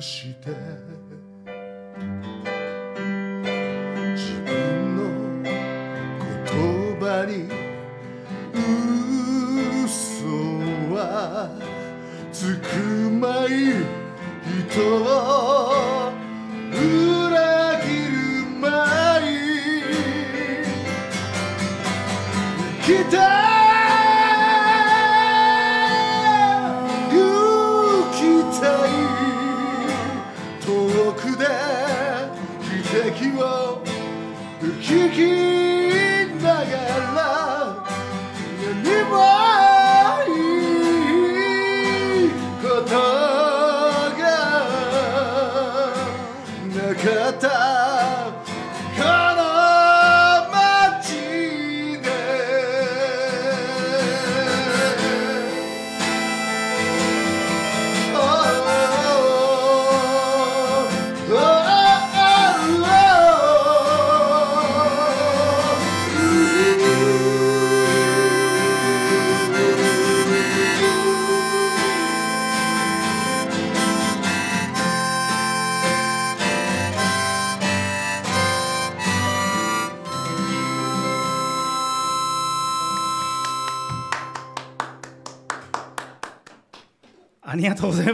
して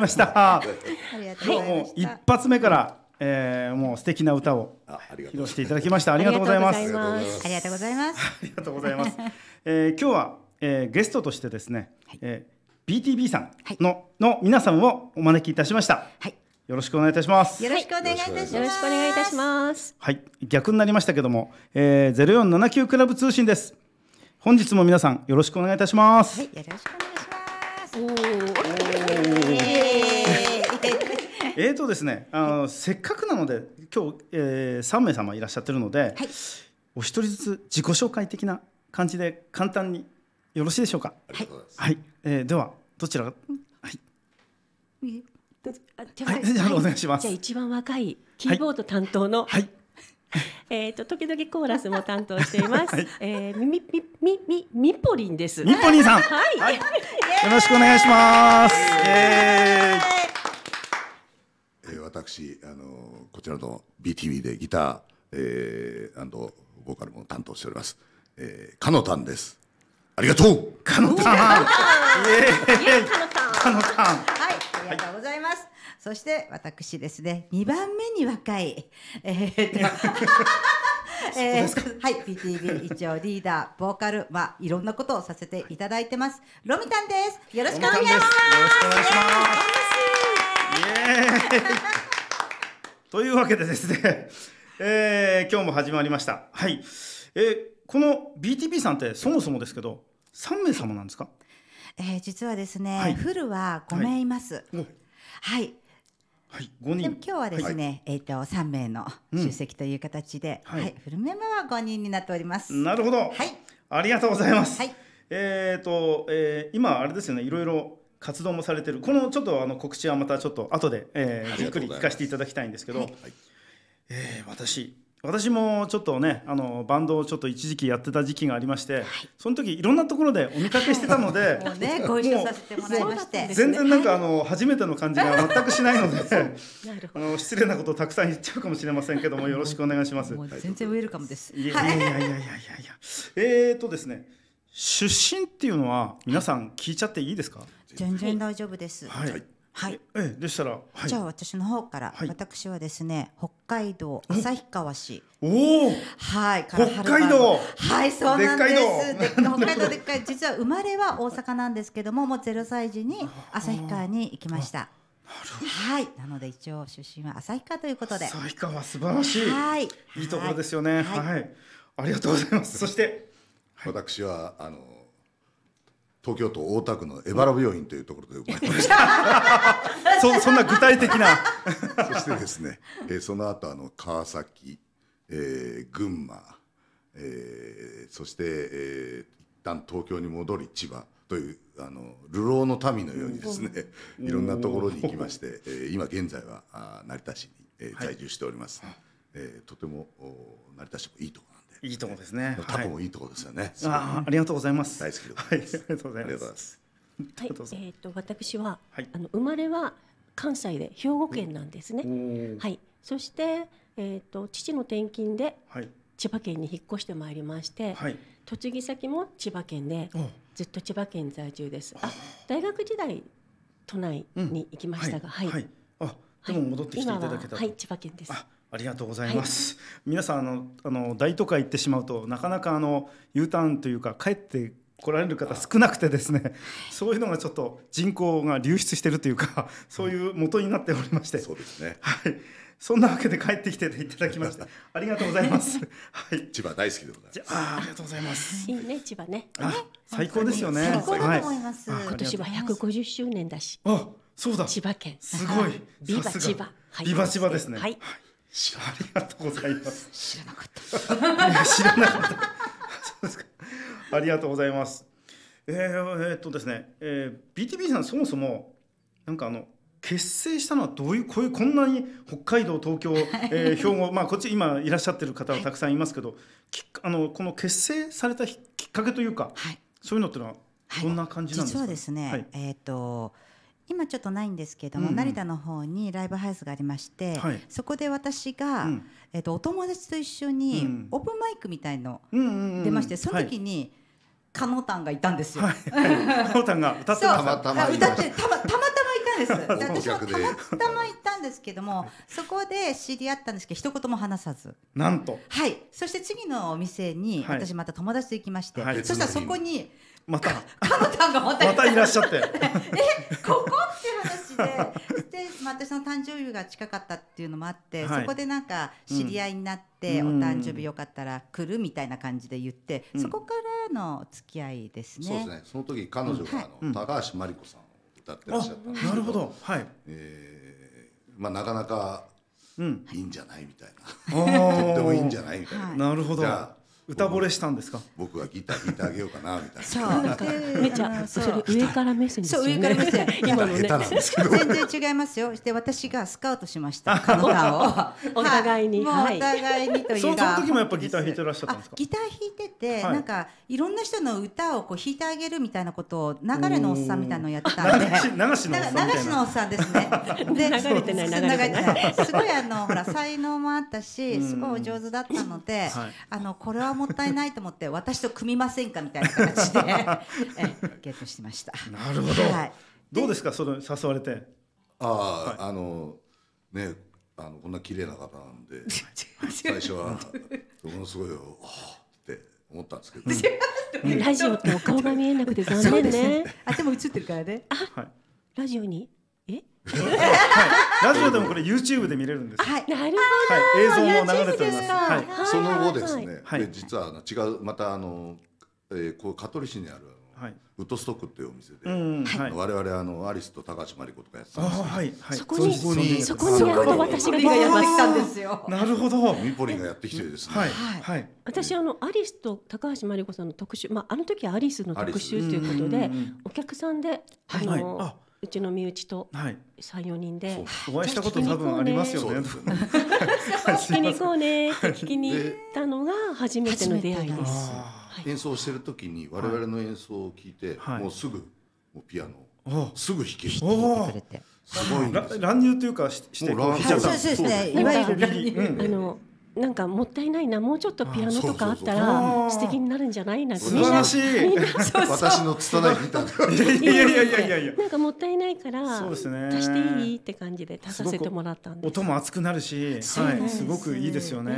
ありがとうございました。ありがとうございもう一。発目から、えー、もう素敵な歌を披露していただきました。ありがとうございます。ありがとうございますありがとうございます。えー、今日は、えー、ゲストとしてですね、えー、BTB さんの、の皆さんをお招きいたしました。はい。よろしくお願いいたします。よろしくお願いいたします。よろしくお願いいたします。はい、逆になりましたけども、えー、0479クラブ通信です。本日も皆さんよろしくお願いいたします。はい、よろしくお願いします。えーとですね、あのせっかくなので今日、えー、3名様いらっしゃってるので、はい。お一人ずつ自己紹介的な感じで簡単によろしいでしょうか？ありがとうござい。はい、えー、ではどちらが、はい、じゃあお願いします。じゃあ一番若いキーボード担当の、はい、えっ、と時々コーラスも担当しています。えー、みみみみみみぽりんです。みっぽにんさん、はい。よろしくお願いします。ええー私あのこちらの BTV でギター、えー、アンドボーカルも担当しております、えー、かのたんです。ありがとう。ー、かのたん、かのたん、はい、ありがとうございます。そして私ですね、二番目に若い、えー とえーとはい PTV 一応リーダーボーカルまあいろんなことをさせていただいてます。ロミタンです。よろしくお願いします。よろしくお願いします。イエーイ。というわけでですね、えー、今日も始まりました。はい。えー、この BTB さんってそもそもですけど、3名様なんですか？えー実はですね、はい。フルは5名います。おはい、はい、5人。でも今日はですね、えっ、と3名の出席という形で、はい。はい、フルメンバーは5人になっております。なるほど。はい。ありがとうございます。はい。えっ、と、えー、今あれですよね、いろいろ活動もされてる。このちょっとあの告知はまたちょっと後で、えー、あじっくり聞かせていただきたいんですけど、はい。えー私私もちょっとねあのバンドをちょっと一時期やってた時期がありまして、その時いろんなところでお見かけしてたので もうねご一緒させてもらいましてもう全然なんかあの初めての感じが全くしないので あの失礼なことをたくさん言っちゃうかもしれませんけどもよろしくお願いします。全然ウェルカムですいやいやいやいやいやいやいや。えーとですね出身っていうのは皆さん聞いちゃっていいですか？全然大丈夫ですはい。はい。はいええでしたら、はい、じゃあ私の方から、はい。私はですね北海道旭川市。おお。はい北海道。はいそうなんです。でっかい道。で北海道でっかい。実は生まれは大阪なんですけどももうゼロ歳児に旭川に行きました。はい。なので一応出身は旭川ということで。旭川素晴らしい。はい。いいところですよね。ははい。い。ありがとうございます。そして私はあの東京都大田区のエバラ病院というところで生まれました。そそんな具体的な。そしてですね、えーその後あの川崎、えー群馬、えーそして、えー一旦東京に戻り千葉というあの流浪の民のようにですね いろんなところに行きまして、えー今現在はあー成田市に、えー在住しております、えーとてもお成田市もいいとこいいところですね。タコもいいところですよね、あーありがとうございます。大好きでごはい、ありがとうございありがとうございま。ますすはい。えっ、と私は、はいあの生まれは関西で兵庫県なんですね。はい。そしてえっ、と父の転勤ではい千葉県に引っ越してまいりまして、はい。嫁ぎ先も千葉県でおずっと千葉県在住です。あ、大学時代都内に行きましたが、はい。はい。あ、でも戻ってきていただけたはい千葉県です。あ、ありがとうございます。皆さんあのあの大都会行ってしまうとなかなかあの U ターンというか帰って来られる方少なくてですね、そういうのがちょっと人口が流出してるというか、そういう元になっておりまして、そうですねはい。そんなわけで帰ってきていただきました。ありがとうございます。はい。千葉大好きでございますあありがとうございます。いいね千葉ね。あ、最高ですよね。最高だと思いはます、あ今年は150周年だし、あ、そうだ。千葉県。すごい。ビバ千葉。はいビバ千葉ですね。はい。ありがとうございます。知らなかった知らなかった。そうですか。ありがとうございます。えー、えーっとですね、えー、BTB さんそもそもなんかあの結成したのはどういうこういうこんなに北海道東京、えー、兵庫まあこっち今いらっしゃってる方はたくさんいますけど、あのこの結成されたきっかけというか、はいそういうのってのはどんな感じなんですか？実はですね、はいえっ、と今ちょっとないんですけども、うんうん。成田の方にライブハウスがありまして、はい。そこで私が、うん。えっ、とお友達と一緒うにん。オープンマイクみたいのうんうんうん。出まして、その時に、カノタンがいたんですよ。はい、はい、はい、コウタンが歌ってた。たまたまあ歌ってたまたまたまいたなんです。私もたまたま行っ たんですけども、そこで知り合ったんですけど、一言も話さず。なんと。はい。そして次のお店に、はい。私また友達と行きまして、はい。そしたらそこに、また。カノタンがまたまたいらっしゃって。ここって話でで、まあ、私の誕生日が近かったっていうのもあって、はい。そこでなんか知り合いになって、うん。お誕生日よかったら来るみたいな感じで言って、うん。そこからのお付き合いですね。そうですね。その時彼女があうんの高橋真理子さんを歌ってらっしゃったんですけなるほど。はい。えーまあなかなかうん。いいんじゃないみたいおなとってもいいんーじゃないみたいな。はいなるほど。じゃあ歌惚れしたんですか？僕がギター弾いてあげようかなみたいなそうでめっちゃうんそれ 上から目線ですよね。そう上から目線今のね下手。なんですけど全然違いますよ。で私がスカウトしました。カノタンを。お互いにはいもうはいお互いにというか。その時もやっぱギター弾いてらっしゃったんですか？あギター弾いてて、はいなんかいろんな人の歌をこう弾いてあげるみたいなことを流れのおっさんみたいなのをやってたんで。流しのおっさんみたいな流しのおっさんですね。で流れてない流れてない。すごいあのほら才能もあったし、うんすごいお上手だったので、はいあのこれはもったいないと思って私と組みませんかみたいな形で えゲットしてました。なるほどはい。どうですか？その誘われてああ、あのねあのこんな綺麗な方なんで 最初はものすごいよああって思ったんですけどラジオってお顔が見えなくて残念ねね。。あでも映ってるからね。はいラジオに？え？はい。ラジオでもこれ YouTube で見れるんです。はい。なるはい。映像も流れております。ですか。はいその後ですね、はい。で実はあの違うまたあの、えー、こう香取市にあるはい。ウッドストックっていうお店で、うんはい。我々あのアリスと高橋真理子とかやってたあんですけど。はい。はい。そこにそうですそこに。やっと私がやってきたんす。ですよ。なるほど。はい。ミポリンがやってきてですね、はい。私あのアリスと高橋真理子さんの特集、まああの時はアリスの特集ということでお客さんであはい。の、あうちの身内とはい。三四人でそう。お会いしたこと多分ありますよね。聞きに行こうね。って聞きに行ったのが初めての出会いです。あ演奏してる時に我々の演奏を聞いて、はい。もうすぐもうピアノすぐ弾ける。おくれて。すごい乱入というかししてもう乱はい、弾いちゃった。そうですね。いわゆるうん。あのなんかもったいないなもうちょっとピアノとかあったら素敵になるんじゃないなんて。素晴らしい。い私の拙いギターいやいやいやいやいやなんかもったいないからそうですね。足していいって感じで足させてもらったんです。音も熱くなるしはいすごくいいですよね。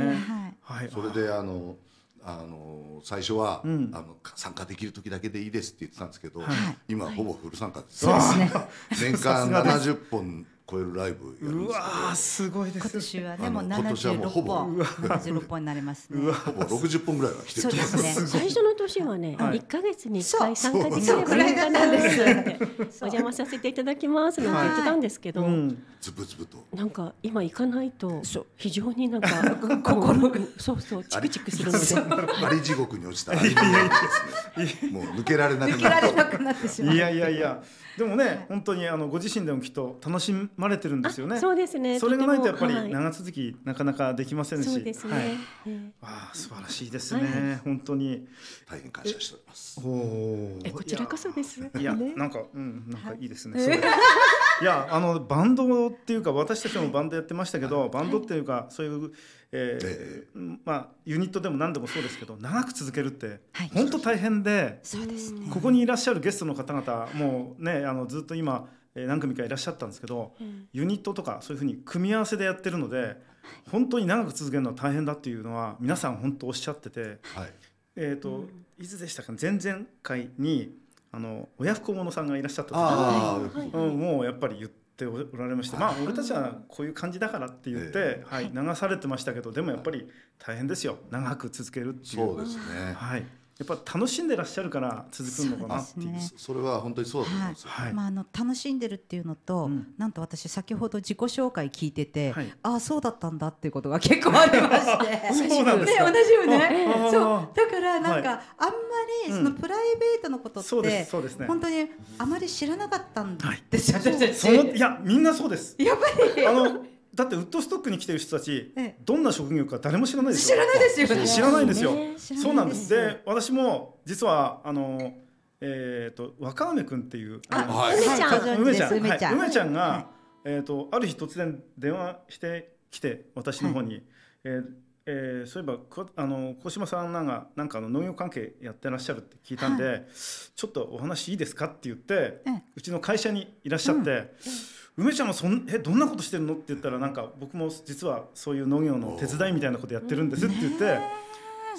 はい。はい。それであのあの最初は、うん。あの参加できる時だけでいいですって言ってたんですけど、はい。今はほぼフル参加です、そうですね。年間70本超えるライブやるんうですわーすごいで今す年はねあのもう今年はもう76ほぼ。本、76本になりますね。け どほぼ60本ぐらいは来てる。そうですね。最初の年はね、はい。一ヶ月に一回参加できればいいかなってそう。お邪魔させていただきますなんて言ってたんですけど、うん。ズブズブと。なんか今行かないと非常になんか 心が。そうそうチクチクするので。あり地獄に落ちたありみたいですね。もう抜けられなく抜けらなるれなくなって。しまう。いやいやいやでもね本当にあのご自身でもきっと楽しまれてるんですよね。そうですね。それがないとやっぱり長続きなかなかできませんし。はいそうですね。はい。ええ。あー素晴らしいですね。本当に。大変感謝しております。おおえこちらこそです。いや、ね。なんか、うん、なんかいいですね。いや、あのバンドっていうか、私たちもバンドやってましたけど、バンドっていうか、そういう。ええーまあ、ユニットでも何でもそうですけど、長く続けるってはい。本当大変で。そうですね。ここにいらっしゃるゲストの方々、もうね、あのずっと今、えー何組かいらっしゃったんですけど。ユニットとか、そういうふうに組み合わせでやってるので。本当に長く続けるのは大変だっていうのは、皆さん本当おっしゃってて。はいえっ、と、いつでしたか？ね、前々回に。あの親不孝者さんがいらっしゃった時にうん、もうやっぱり言っておられまして、まあ俺たちはこういう感じだからって言って、え。はい、流されてましたけどでもやっぱり大変ですよ。長く続けるっていう。そうですね。はい、やっぱ楽しんでらっしゃるから続くのかなっていうねそそれは本当にそうだと思いますよ、はい、まああの楽しんでるっていうのと、うん。なんと私先ほど自己紹介聞いてて、はい。ああそうだったんだっていうことが結構ありまして。そうなんですか？ね、同じよね。あ。そう、だから、なんか、はあんまり、そのプライベートのことって。そうですそうですね。本当に、あまり知らなかったんはいですよ。私たち。そのいやみんなそうです。やっぱり。あのだってウッドストックに来てる人たち、ええ。どんな職業か誰も知らないですよ知らないですよ。ね。知らないんですよそうなんです。で私も実はあのえっ、と若梅くんっていう梅ちゃん。梅ちゃん、梅ちゃん。はい、梅ちゃんが、はえっ、とある日突然電話してきて私の方に、えーえーそういえばこあの小島さんなんかなんかあの農業関係やってらっしゃるって聞いたんで、ちょっとお話いいですかって言って、ええ。うちの会社にいらっしゃって、梅ちゃんはそんえどんなことしてるの？って言ったらなんか僕も実はそういう農業の手伝いみたいなことやってるんですって言って、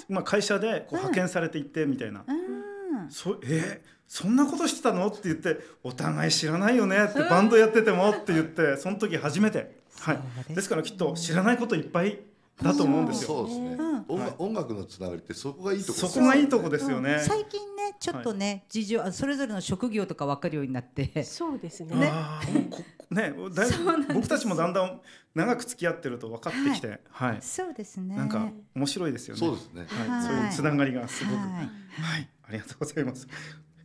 まあ、会社でこう派遣されていってみたいな。うんそえーそんなことしてたの？って言ってお互い知らないよねってバンドやっててもって言ってその時初めて、はい。ですねですからきっと知らないこといっぱいだと思うんですよ。そうですね、うん音楽音楽のつながりってそこがいいところそこがいいとこですよね。最近ねちょっとね、事情あそれぞれの職業とか分かるようになって。そうですね。あーこねだいぶ僕たちもだんだん長く付き合ってると分かってきて、はい、そうですね。なんか面白いですよね。そうですね。はい、はい。そういうつながりがすごく、ははい。い、ありがとうございます。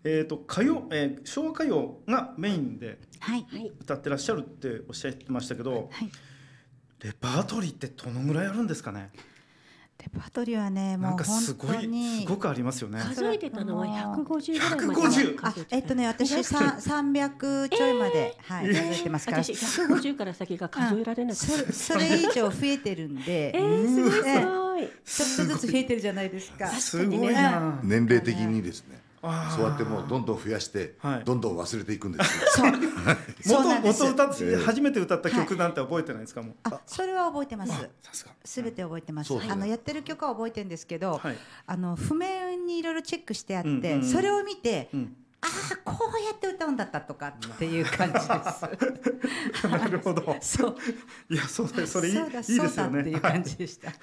えっ、と歌謡、えー昭和歌謡がメインではい。はい。歌ってらっしゃるっておっしゃってましたけど、はい。レパートリーってどのぐらいあるんですかね？レパートリーはねもうかすごい本当にすごくありますよね。数えてたのは150ぐらいまで150あえっとね私さ300 ちょいまで、はい数えてますから。私150から先が数えられなかった。そそれ以上増えてるんで、えー、すごい。ちょっとずつ増えてるじゃないですか。すごいな。年齢的にですねそうやってもうどんどん増やして、はいどんどん忘れていくんですよそう。そう元なんです元歌って初めて歌った曲なんて覚えてないですかもう。あ、それは覚えてます。さすべて覚えてます。あのやってる曲は覚えてるんですけど、はいあの譜面にいろいろチェックしてあって、うんうんうんそれを見て、うん。ああこうやって歌うんだったとかっていう感じです。なるほど。そう。いやそれそれいいそうだいいですよそうだっていうね。感じでした。は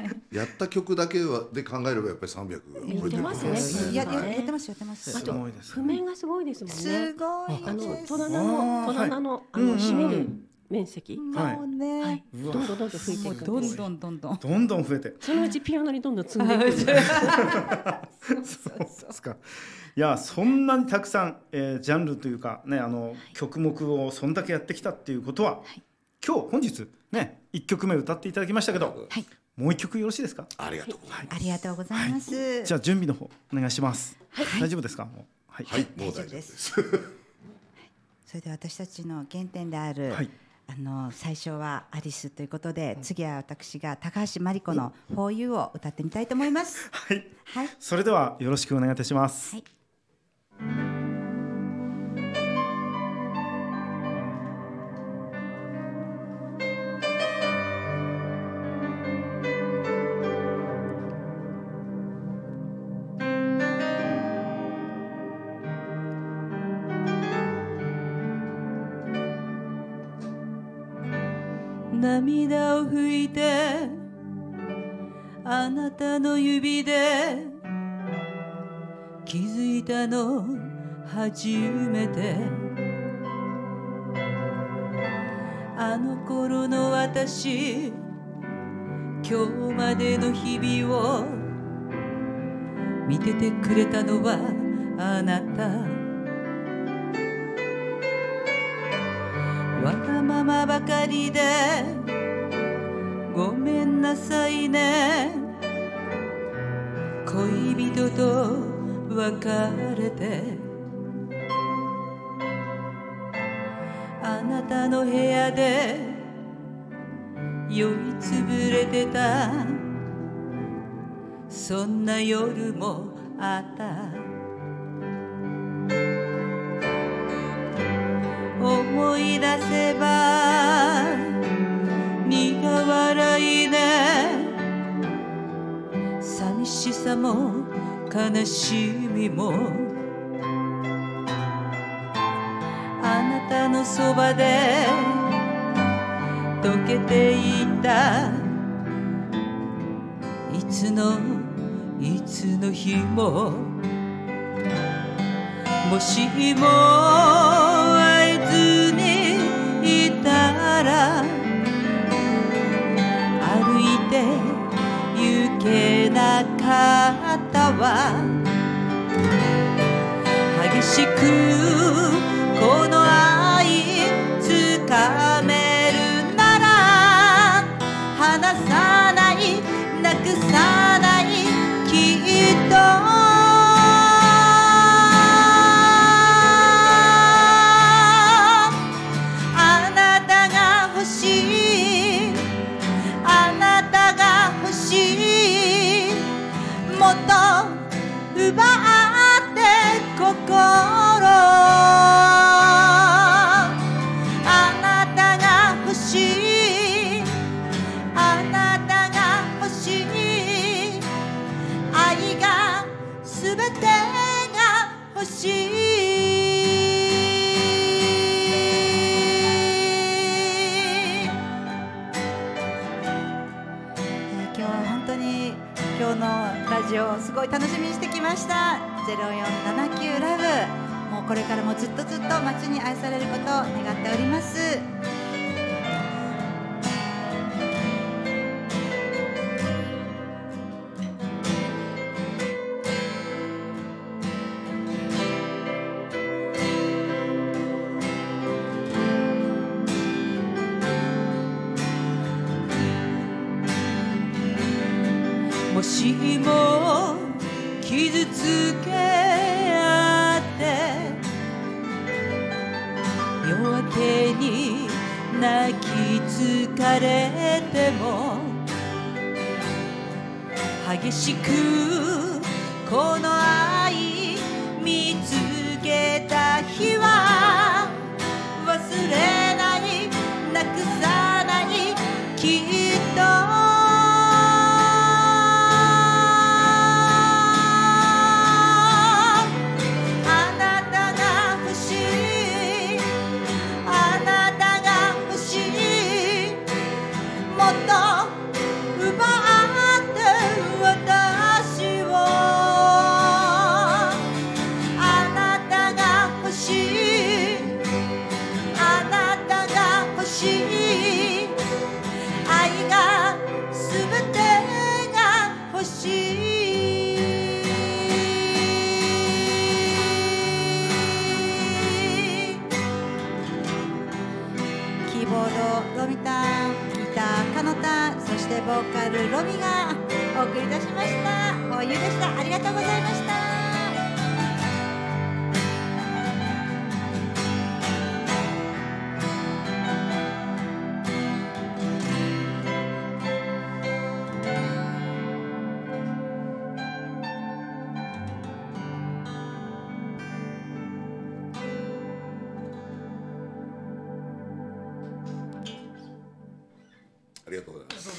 い。やった曲だけはで考えればやっぱり300超えてると思いやってますねいやうんややってますやってます。あとすごいです譜面がすごいですもんすね。ごいあのです。戸棚の戸棚のあのうんうんうん占める面積。はいもうね、はい。どんどんどんどん増えてもいうくどんどんどんどん。どんどん増えて。そのうちピアノにどんどん積んでいくんで。そうで すか。いやそんなにたくさん、えージャンルというかねあの、曲目をそんだけやってきたっていうことは、今日本日ね一曲目歌っていただきましたけど、はいもう一曲よろしいですか？ありがとうございますありがとうございます。じゃあ準備の方お願いします。大丈夫ですか？もうはい。はい、もう大丈夫ですすそれでは私たちの原点である、はいあの最初はアリスということで、次は私が高橋真理子の For You を歌ってみたいと思います。はい。はい。それではよろしくお願いいたします。はい涙を拭いてあなたの指で気づいたの初めて。あの頃の私今日までの日々を見ててくれたのはあなた。わがままばかりでごめんなさいね。恋人と別れて。あなたの部屋で酔いつぶれてた。そんな夜もあった。思い出せば苦笑いね。寂しさも悲しい。みも。あなたのそばで溶けていた。いつのいつの日も。もしもこの愛つかめるなら離さないなくさない0479ラブ。もうこれからもずっとずっと街に愛されることを願っております。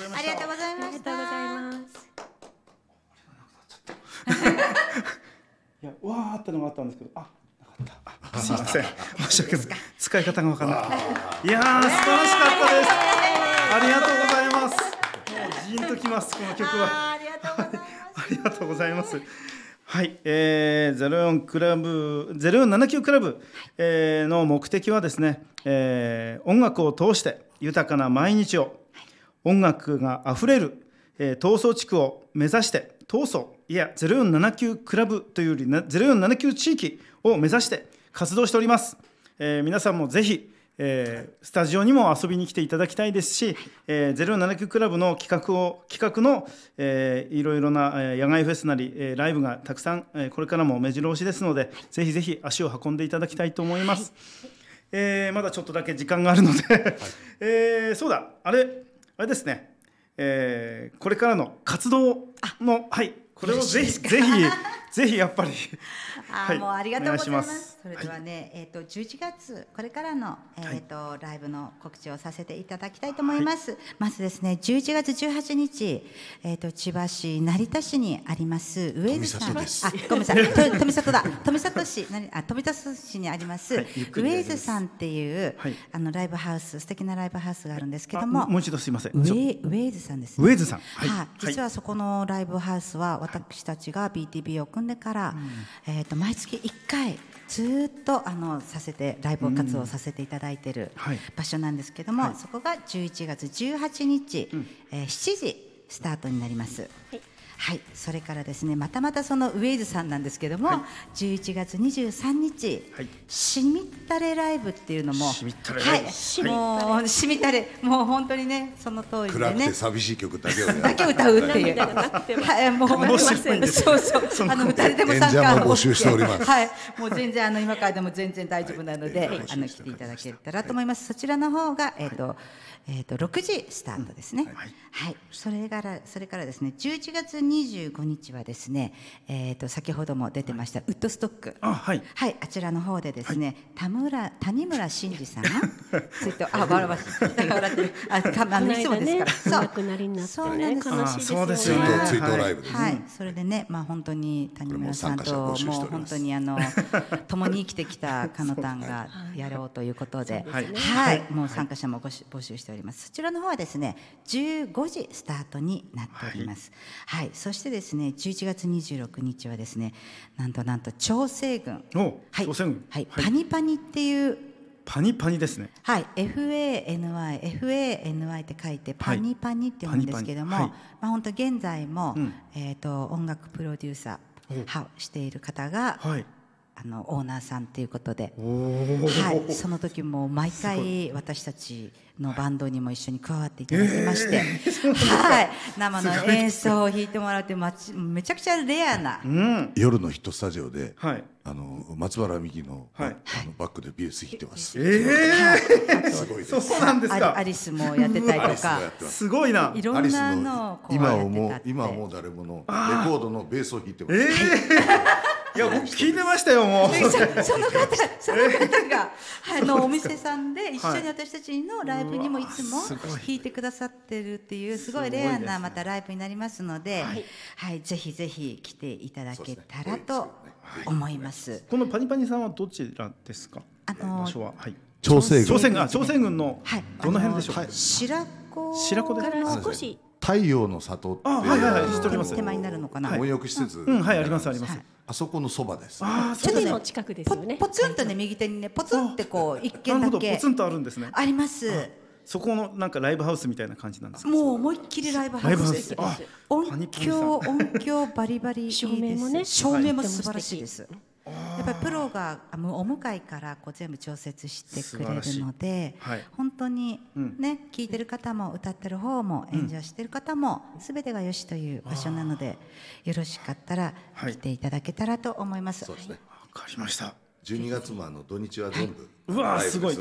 いますありがとうございあました。りがとうございます。いやわーってのがあったんですけど。あなかったあすいません。申し訳ない使い方が分からなくていやー素晴らしかったです。ありがとうございます。もうジーンときますこの曲は。ありがとうございます。ありがとうございます。はい、えー、04クラブ0479クラブ、えーの目的はですね、えー音楽を通して豊かな毎日を音楽があふれる、えー、闘争地区を目指して闘争いや0479クラブというより0479地域を目指して活動しております、えー皆さんもぜひえースタジオにも遊びに来ていただきたいですし、えー、079クラブの企画を企画の、えーいろいろな、え野外フェスなり、えーライブがたくさん、えーこれからも目白押しですので、ぜひぜひ足を運んでいただきたいと思います。えーまだちょっとだけ時間があるので、えーそうだあれあれですね、えーこれからの活動のはい。これをぜひぜひぜひやっぱり。あー、はい。もうありがとうございます。それではね、えっ、と11月これからのえっ、と、ライブの告知をさせていただきたいと思います。まずですね、11月18日、えっ、と千葉市成田市にありますウェイズさん、あごめんなさい、と富里だ、富里市なにあ富里市にあります、はいゆっくウりやります。ェイズさんっていう、はい。あのライブハウス素敵なライブハウスがあるんですけあども。もう一度すいません。ウちょェイウェイズさんです、ウェイズさん。ははい。い、実はそこのライブハウスは私たちが BTB を組んでから、えっ、と毎月1回ずーっとあのさせてライブ活動をさせていただいているはい。場所なんですけども、そこが11月18日、えー7時スタートになります。はい、それからですねまたまたそのウェイズさんなんですけども、11月23日、はい。しみったれライブっていうのもしみったれはいライブ。しもうしみったれもう本当にねその通りで暗くねて寂しい曲だけをだけ歌うっていう。ははい、もう面白いんですそうそう、あの誰でも参加演者も募集しております。はい、もう全然あの今からでも全然大丈夫なので、はい。あの来ていただけたらと思います。そちらの方がえっ、と。えー、と6時スタートですね、はい。それからそれからですね11月25日はですね、えー、と先ほども出てましたウッドストック。あはい。はい、あちらの方でですね、田村谷村新司さんついてあ笑わし笑ってる。あかあのいつもですから、ねお亡くなりになってねそうなんです悲しいですよね。あそうです追よね。悼追悼ライブです、はい、それでね、まあ本当に谷村さんともう本当にあの 共に生きてきたカノタンがやろうということで、はい。はい、もう参加者もごし募集しております。そちらの方はですね、15時スタートになっております。はい、そしてですね11月26日はですねなんとなんと朝鮮軍。おはい。はい、はい。パニパニっていうパニパニですね。はい、FANY、FANY って書いてパニパニって読むんですけども、パニパニ。まあ本当現在も、うん。えっ、と音楽プロデューサーはしている方が、はいあのオーナーさんということで、はい、その時も毎回私たちのバンドにも一緒に加わっていただきまして、はい、生の演奏を弾いてもらうってまちめちゃくちゃレアな、うん。夜のヒットスタジオで、はい。あの松原美樹の,、はい。あのバックで BS 弾いてます。ええすごいです。そうなんですか。アリアリスもやってたりアとかす。すごいな。いろんなのをこう今はやってたって。もう今はもう誰ものレコードのベースを弾いてます。ええいや僕聞いてましたよもう。そその方 その方があのお店さんで一緒に私たちのライブにもいつも弾いてくださってるっていうすごい。レアなまたライブになりますので、はい、ぜひぜひ来ていただけたらと思います。このパニパニさんはどちらですか？あの場所は。はい。朝鮮軍。朝鮮軍のはい、どの辺でしょう？か白子白子ですか？ら少し太陽の里ってあはいはいはい知っております。手前になるのかな。温浴施設、うんはいありますあります。はい。あそこのそばです。ああそうですちょっとねの近くですポよね。ポツンとね右手にねポツンってこう一な軒だけるほど。ポツンとあるんですね。あります。そこのなんかライブハウスみたいな感じなんですか？もう思いっきりライブハウウスです。音響音響バリバリ照明もね照明も素晴らしいです。ぱりプロがお向かいからこう全部調節してくれるので、はい。本当にうん。ね、聞いてる方も歌ってる方も演者してる方も全てがよしという場所なので、よろしかったらはい来ていただけたらと思います。そうですね。わかりました12月もあの土日は全部、うわすごい。い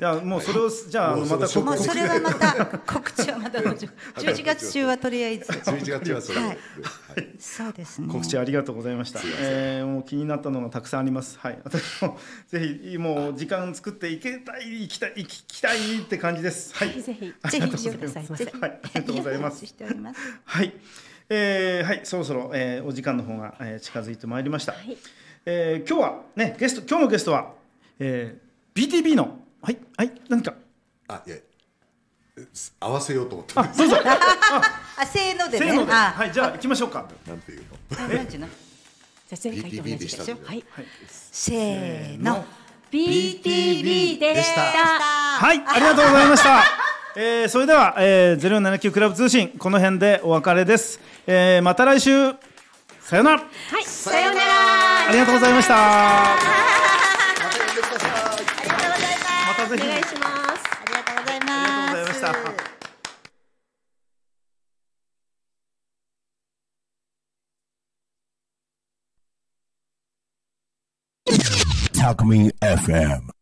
やもうそれをじゃあまたもうそれはまた告知はまた後ほど。11月中はとりあえず。11月はそれを、はい。はい。そうですね。告知ありがとうございました。えーもう気になったのがたくさんあります。はい、私もぜひもう時間作って行けたい行きたい行きたいって感じです。はい。ぜひぜひ。ぜひ。はい。ありがとうございます。はい。えーはい、そろそろ、えーお時間の方が、えー近づいてまいりました。いえー今日はねゲスト今日のゲストは、えー、BTB のはいはい何か。あいや合わせようと思ってあどうぞ あ、せーのでね。せーので。あ。はいじゃあ行きましょうか。なんていうの？なんていうの？じゃあ前回と同じででしたねすよはい。せーの。BTB でした。はい、ありがとうございました。えー、それでは、えー、079クラブ通信この辺でお別れです。えー、また来週。さよなら。はいさようならありがとうございました。またぜひ。お願いしますありがとうございあります。がとうございました。Talk Me FM.